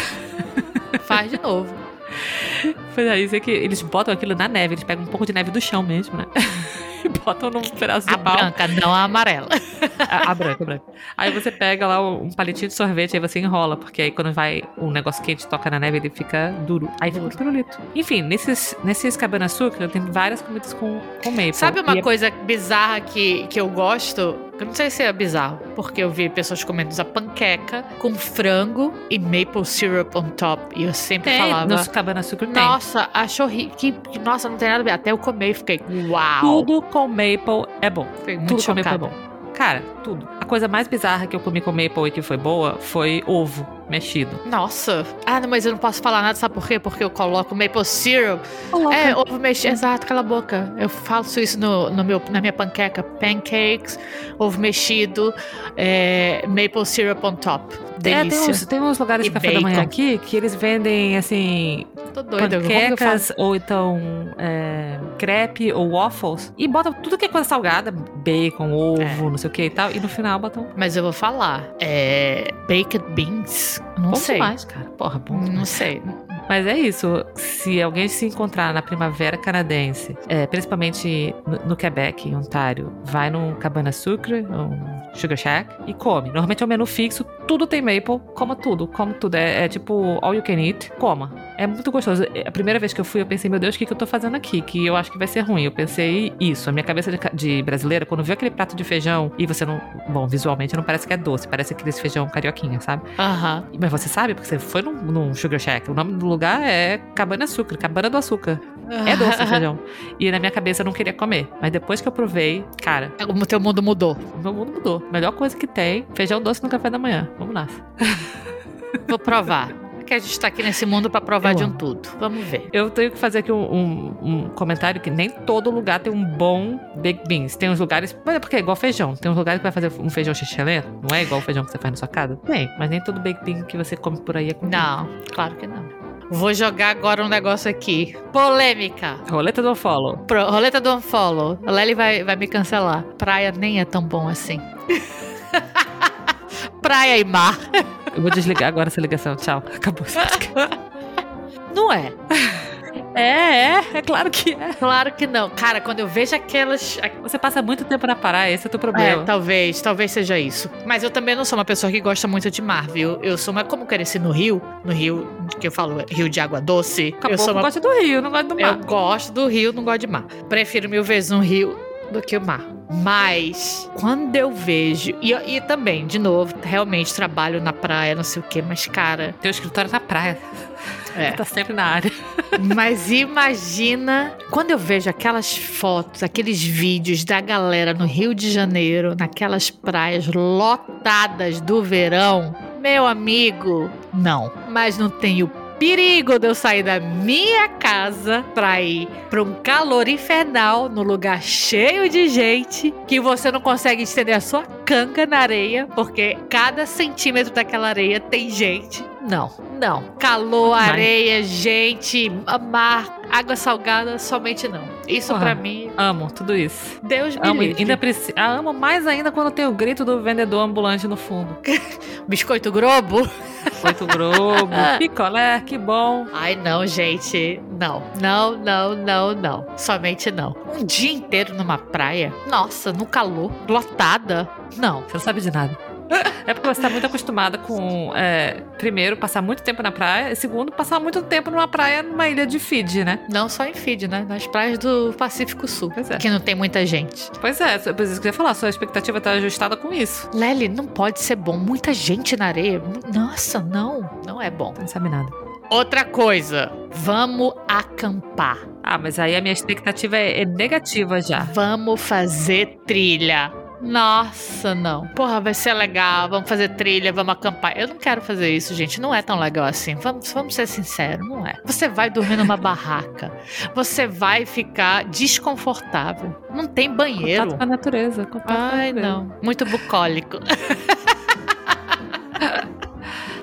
faz de novo. Pois é, isso é que eles botam aquilo na neve, eles pegam um pouco de neve do chão mesmo, né? botam num pedaço de A pau. branca, não a amarela. A, a branca, a branca. Aí você pega lá um palitinho de sorvete, aí você enrola, porque aí quando vai um negócio quente toca na neve, ele fica duro. Aí fica um pirulito. Enfim, nesses, nesses cabana açúcar, tem várias comidas com, com maple. Sabe uma E é- coisa bizarra que, que eu gosto? Eu não sei se é bizarro, porque eu vi pessoas comendo a panqueca com frango e maple syrup on top. E eu sempre Tem, falava. nos cabana açúcar tem. Nossa, acho horrível. Que, nossa, não tem nada a ver. Até eu comer e fiquei, uau. Tudo com maple é bom. Tudo com maple é chocada. bom. Cara, tudo. A coisa mais bizarra que eu comi com maple e que foi boa foi ovo mexido. Nossa. Ah, não, mas eu não posso falar nada, sabe por quê? Porque eu coloco maple syrup. É, ovo mexido. Exato, cala a boca. Eu faço isso no, no meu, na minha panqueca. Pancakes, ovo mexido, é, maple syrup on top. É, tem Delícia. uns, tem uns lugares E de café da manhã bacon. aqui que eles vendem, assim, Tô doida. panquecas ou então é, crepe ou waffles e botam tudo que é coisa salgada, bacon, ovo, É. não sei o que e tal, e no final botam Mas eu vou falar. É, baked beans? Não bom sei. demais, cara. Porra, bom Não sei. Mas é isso. Se alguém se encontrar na primavera canadense, é, principalmente no, no, Quebec, em Ontário, vai num Cabana Sucre, um Sugar Shack, e come. Normalmente é um menu fixo, tudo tem maple, coma tudo, como tudo. É, é, tipo all you can eat, coma. É muito gostoso. A primeira vez que eu fui, eu pensei, meu Deus, o que, que eu tô fazendo aqui? Que eu acho que vai ser ruim. Eu pensei isso. A minha cabeça de, de brasileira, quando viu aquele prato de feijão e você não. Bom, visualmente não parece que é doce, parece aquele feijão carioquinha, sabe? Aham. Uhum. Mas você sabe, porque você foi num, num Sugar Shack. O nome do lugar é Cabana Açúcar, Cabana do Açúcar. É doce o feijão. E na minha cabeça eu não queria comer. Mas depois que eu provei, cara. O teu mundo mudou. O meu mundo mudou. Melhor coisa que tem: feijão doce no café da manhã. Vamos lá. Vou provar que a gente tá aqui nesse mundo para provar eu de um amo. tudo. Vamos ver. Eu tenho que fazer aqui um, um, um, comentário que nem todo lugar tem um bom baked beans. Tem uns lugares. Mas é porque é igual feijão. Tem uns lugares que vai fazer um feijão xixelento. Não é igual o feijão que você faz na sua casa? Tem. Mas nem todo baked bean que você come por aí é com Não, claro que não. Vou jogar agora um negócio aqui. Polêmica. Roleta do unfollow. Pro, roleta do unfollow. A Lely vai, vai me cancelar. Praia nem é tão bom assim. Praia e mar. Eu vou desligar agora essa ligação. Tchau. Acabou. Não é. É, é, é claro que é. Claro que não. Cara, quando eu vejo aquelas. Você passa muito tempo na praia, esse é o teu problema. É, talvez, talvez seja isso. Mas eu também não sou uma pessoa que gosta muito de mar, viu? Eu sou uma. Como cresci no Rio, no Rio, que eu falo, Rio de água doce. Acabou, eu sou uma... gosto do Rio, não gosto do mar. Eu gosto do Rio, não gosto de mar. Prefiro mil vezes um rio do que o mar. Mas quando eu vejo. E, e também, de novo, realmente trabalho na praia, não sei o quê, mas, cara. Teu escritório na praia. É. Tá sempre na área. Mas imagina quando eu vejo aquelas fotos, aqueles vídeos da galera no Rio de Janeiro, naquelas praias lotadas do verão. Meu amigo, não. Mas não tenho perigo de eu sair da minha casa pra ir pra um calor infernal no lugar cheio de gente que você não consegue estender a sua canga na areia porque cada centímetro daquela areia tem gente. Não, não. Calor, areia, gente, mar, água salgada, somente não. Isso para mim. Amo tudo isso. Deus me amo, livre. Ainda preci... ah, amo mais ainda quando tem o grito do vendedor ambulante no fundo. Biscoito Globo? Biscoito Globo. Picolé, que bom. Ai, não, gente. Não, não, não, não, não. Somente não. Um dia inteiro numa praia? Nossa, no calor, lotada? Não. Você não sabe de nada. É porque você está muito acostumada com, é, primeiro, passar muito tempo na praia, e segundo, passar muito tempo numa praia numa ilha de Fiji, né? Não só em Fiji, né? Nas praias do Pacífico Sul. Pois é. Que não tem muita gente. Pois é, por isso que eu ia falar, sua expectativa está ajustada com isso. Lely, não pode ser bom. Muita gente na areia. Nossa, não. Não é bom. Não sabe nada. Outra coisa, vamos acampar. Ah, mas aí a minha expectativa é, é negativa já. Vamos fazer trilha. Nossa, não. Porra, vai ser legal. Vamos fazer trilha, vamos acampar. Eu não quero fazer isso, gente. Não é tão legal assim. Vamos, vamos ser sinceros, não é. Você vai dormir numa barraca. Você vai ficar desconfortável. Não tem banheiro. Contato com a natureza. Contato Ai, com a natureza. não. Muito bucólico.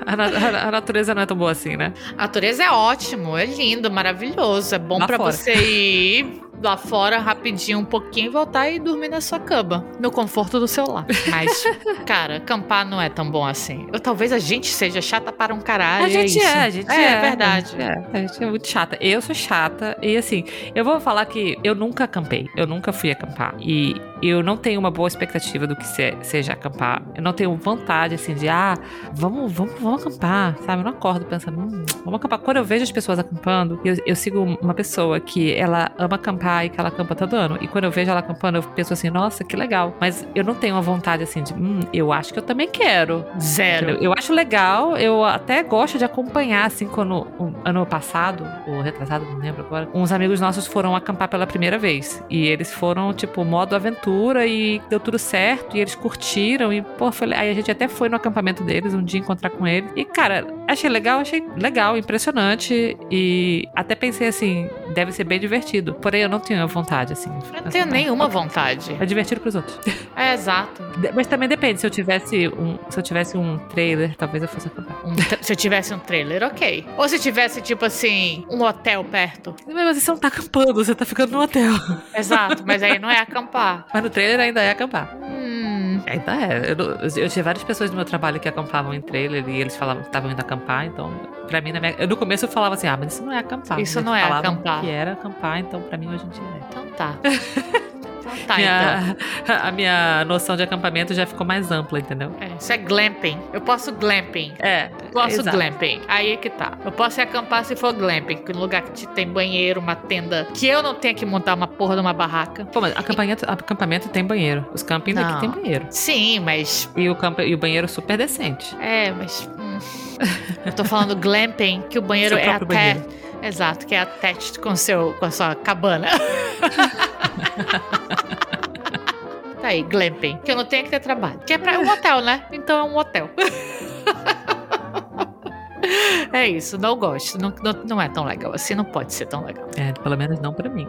A, a, a, natureza não é tão boa assim, né? A natureza é ótimo, é lindo, maravilhoso. É bom para você ir lá fora rapidinho um pouquinho, voltar e dormir na sua cama, no conforto do seu lar. Mas, cara, acampar não é tão bom assim. Eu, talvez a gente seja chata para um caralho. A gente é, é, a gente é. É, verdade. A gente é, a gente é muito chata. Eu sou chata e assim, eu vou falar que eu nunca acampei, eu nunca fui acampar e eu não tenho uma boa expectativa do que seja acampar. Eu não tenho vontade assim de, ah, vamos, vamos, vamos acampar, sabe? Eu não acordo pensando, hum, vamos acampar. Quando eu vejo as pessoas acampando, eu, eu sigo uma pessoa que ela ama acampar e que ela acampa todo ano. E quando eu vejo ela acampando, eu penso assim, nossa, que legal. Mas eu não tenho uma vontade assim de, hum, eu acho que eu também quero. Zero. Eu acho legal, eu até gosto de acompanhar, assim, quando um, ano passado, ou retrasado, não lembro agora, uns amigos nossos foram acampar pela primeira vez. E eles foram, tipo, modo aventura e deu tudo certo. E eles curtiram. E, pô, foi, aí a gente até foi no acampamento deles um dia encontrar com eles. E, cara, achei legal, achei legal, impressionante. E até pensei assim, deve ser bem divertido. Porém, eu não tinha vontade, assim. Eu não tenho nenhuma vontade. É divertido pros outros. É, exato. Mas também depende. Se eu tivesse um, se eu tivesse um trailer, talvez eu fosse acampar. Um se eu tivesse um trailer, ok. Ou se tivesse, tipo assim, um hotel perto. Mas você não tá acampando, você tá ficando no hotel. Exato, mas aí não é acampar. Mas no trailer ainda é acampar. Hum, Ainda é. Eu, eu tinha várias pessoas no meu trabalho que acampavam em trailer e eles falavam que estavam indo acampar, então, pra mim, na minha, eu, no começo eu falava assim, ah, mas isso não é acampar. Isso Eles não é acampar. Que era acampar, então pra mim hoje em dia é. Então tá. Então tá, então. Minha- A minha noção de acampamento já ficou mais ampla, entendeu? É, isso é glamping. Eu posso glamping. É. Posso exato. glamping. Aí é que tá. Eu posso ir acampar se for glamping. No lugar que te- tem banheiro, uma tenda. Que eu não tenha que montar uma porra de uma barraca. Pô, mas acampamento, acampamento tem banheiro. Os campings aqui tem banheiro. Sim, mas. E o, campo, e o banheiro super decente. É, mas. hum. eu tô falando glamping, que o banheiro Seu é até. banheiro. Exato, que é attached com, seu, com a sua cabana. tá aí, glamping. Que eu não tenho que ter trabalho. Que é pra um hotel, né? Então é um hotel. É isso, não gosto. Não, não, não é tão legal assim, não pode ser tão legal. É, pelo menos não pra mim.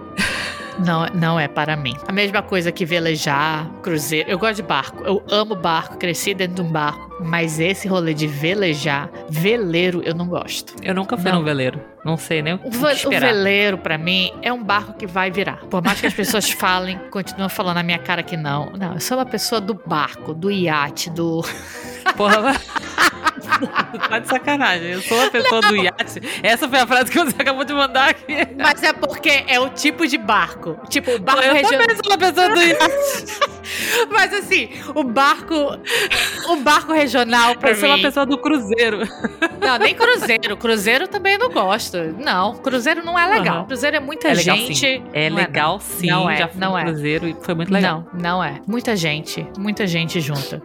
Não, não é para mim. A mesma coisa que velejar, cruzeiro. Eu gosto de barco. Eu amo barco, cresci dentro de um barco. Mas esse rolê de velejar, veleiro, eu não gosto. Eu nunca fui Não. num veleiro. Não sei nem o que O, ve- o esperar. veleiro, pra mim, é um barco que vai virar. Por mais que as pessoas falem, continuam falando na minha cara que não. Não, eu sou uma pessoa do barco, do iate, do. Porra, tá de sacanagem. Eu sou uma pessoa do iate. Essa foi a frase que você acabou de mandar aqui. Mas é porque é o tipo de barco. Tipo, o barco eu regional. também sou uma pessoa do iate. Mas assim, o barco. O barco regional pra Eu sou mim. uma pessoa do cruzeiro. Não, nem cruzeiro. Cruzeiro também não gosto. Não, cruzeiro não é legal. Aham. Cruzeiro é muita É legal, gente. sim. É Não legal sim. Não é, Já fui não é. cruzeiro e foi muito legal. Não, não é. Muita gente. Muita gente junta.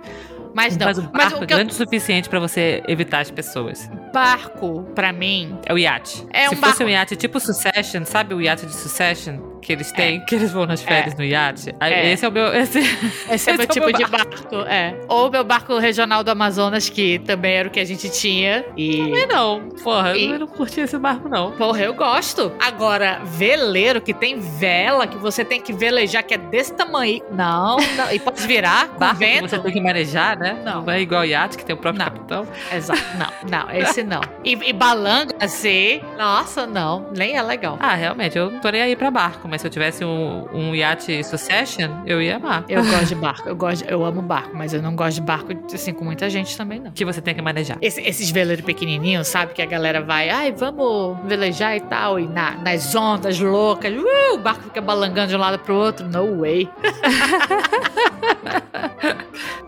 Mas não. Mas o Mas barco o é que eu- grande o suficiente pra você evitar as pessoas. barco, pra mim, É o iate. É Se um fosse barco- um iate tipo Succession, sabe o iate de Succession? Que eles têm, que eles vão nas férias no iate? É. Esse é o meu. Esse, esse é esse meu é o tipo meu de barco. É. Ou meu barco regional do Amazonas, que também era o que a gente tinha. E. Também não. Porra, E- eu não curti esse barco, não. Porra, eu gosto. Agora, veleiro que tem vela, que você tem que velejar, que é desse tamanho. Não, não. E pode virar Barco vento. você tem que manejar, né? Não. Não é igual iate, que tem o próprio Não. capitão. Exato. Não, não, esse não. E, e balanga assim, nossa, não, nem é legal. Ah, realmente, eu não tô nem aí pra barco, mas se eu tivesse um, um iate Succession, eu ia amar. Eu gosto de barco, eu gosto, eu amo barco, mas eu não gosto de barco assim com muita gente também não. Que você tem que manejar. Esse- esses veleiros pequenininhos, sabe? Que a galera vai, ai, vamos velejar e tal, e na- nas ondas loucas, uh, o barco fica balangando de um lado pro outro. No way.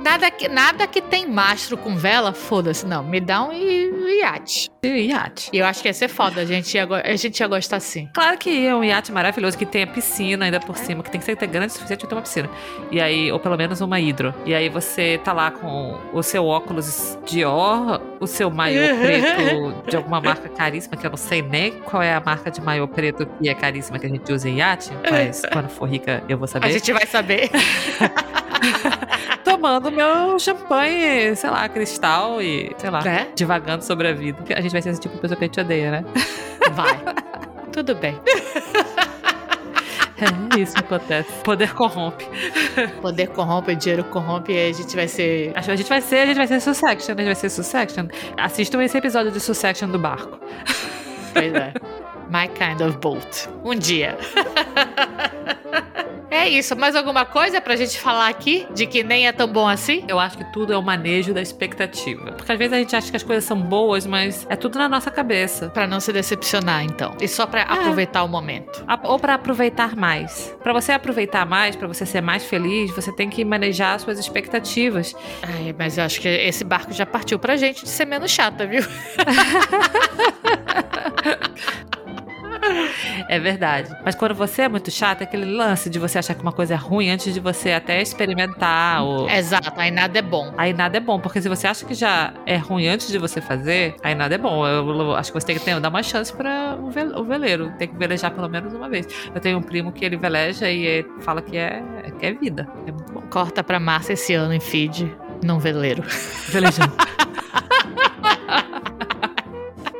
nada, que, nada que tem mastro com vela, foda-se, não. Me dá um iate. Iate. E eu acho que ia ser foda, a gente ia, a gente ia gostar sim. Claro que é um iate maravilhoso que tem a piscina ainda por cima, que tem que ser grande o suficiente pra ter uma piscina. E aí, ou pelo menos uma hidro. E aí você tá lá com o seu óculos Dior, o seu maiô preto de alguma marca caríssima, que eu não sei nem qual é a marca de maiô preto que é caríssima que a gente usa em iate, mas quando for rica eu vou A saber. gente vai saber. Tomando meu champanhe, sei lá, cristal e, sei lá, Né? divagando sobre a vida. A gente vai ser esse tipo de pessoa que a gente odeia, né? Vai. Tudo bem. É isso que acontece. Poder corrompe. Poder corrompe, dinheiro corrompe e a gente vai ser. Acho que a gente vai ser, a gente vai ser Sussection, a gente vai ser Sussection. Assistam esse episódio de Sussection do barco. Pois é. My kind of boat. Um dia. É isso. Mais alguma coisa pra gente falar aqui? De que nem é tão bom assim? Eu acho que tudo é o manejo da expectativa. Porque às vezes a gente acha que as coisas são boas, mas é tudo na nossa cabeça. Pra não se decepcionar, então. E só pra aproveitar o momento. Ou pra aproveitar mais. Pra você aproveitar mais, pra você ser mais feliz, você tem que manejar as suas expectativas. Ai, mas eu acho que esse barco já partiu pra gente de ser menos chata, viu? É verdade. Mas quando você é muito chato, é aquele lance de você achar que uma coisa é ruim antes de você até experimentar. Ou... Exato, aí nada é bom. Aí nada é bom, porque se você acha que já é ruim antes de você fazer, aí nada é bom. Eu, acho que você tem que ter- dar uma chance para o, ve- o veleiro. Tem que velejar pelo menos uma vez. Eu tenho um primo que ele veleja e ele fala que é, que é vida. É muito bom. Corta pra Márcia esse ano em feed, num veleiro. Velejando.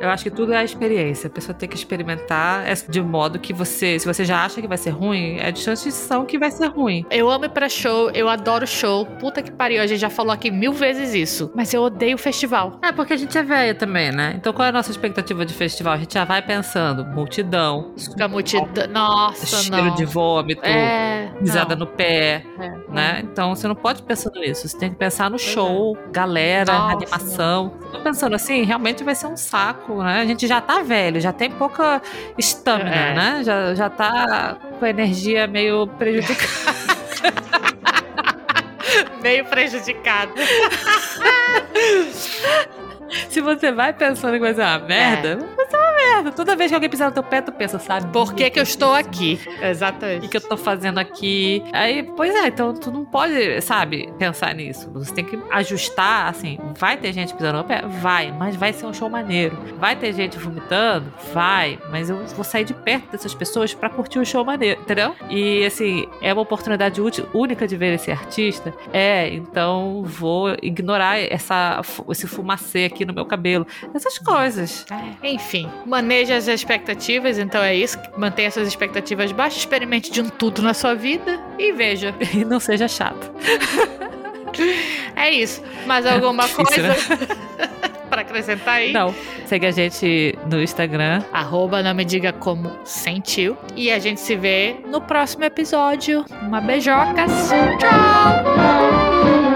Eu acho que tudo é a experiência. A pessoa tem que experimentar é de modo que você, se você já acha que vai ser ruim, é de chance de são que vai ser ruim. Eu amo ir pra show, eu adoro show. Puta que pariu, a gente já falou aqui mil vezes isso. Mas eu odeio festival. É, porque a gente é velha também, né? Então qual é a nossa expectativa de festival? A gente já vai pensando, multidão, Fica multidão. Nossa, cheiro não. de vômito, É. pisada no pé, É. né? Então você não pode pensar nisso. Você tem que pensar no é. show, galera, Nossa. animação. Tô pensando assim, realmente vai ser um saco, né? A gente já tá velho, já tem pouca estamina, É. né? Já, já tá com a energia meio prejudicada. Meio prejudicado. Se você vai pensando que vai ser uma merda, vai ser uma merda. Toda vez que alguém pisar no teu pé, tu pensa, sabe? Por que, que eu estou aqui? O Exatamente. que, que eu tô fazendo aqui? Aí, pois é, então tu não pode, sabe, pensar nisso. Você tem que ajustar, assim, vai ter gente pisando no pé? Vai, mas vai ser um show maneiro. Vai ter gente vomitando? Vai, mas eu vou sair de perto dessas pessoas pra curtir o show maneiro, entendeu? E, assim, é uma oportunidade útil- única de ver esse artista. É, então vou ignorar essa, esse fumacê aqui no meu cabelo. Essas coisas. Enfim, maneje as expectativas, então é isso. Mantenha suas expectativas baixas, experimente de um tudo na sua vida e veja. E não seja chato. É isso. Mais alguma Difícil, coisa pra acrescentar aí? Não. Segue a gente no Instagram. Arroba não me diga como sentiu. E a gente se vê no próximo episódio. Uma beijocas. Tchau!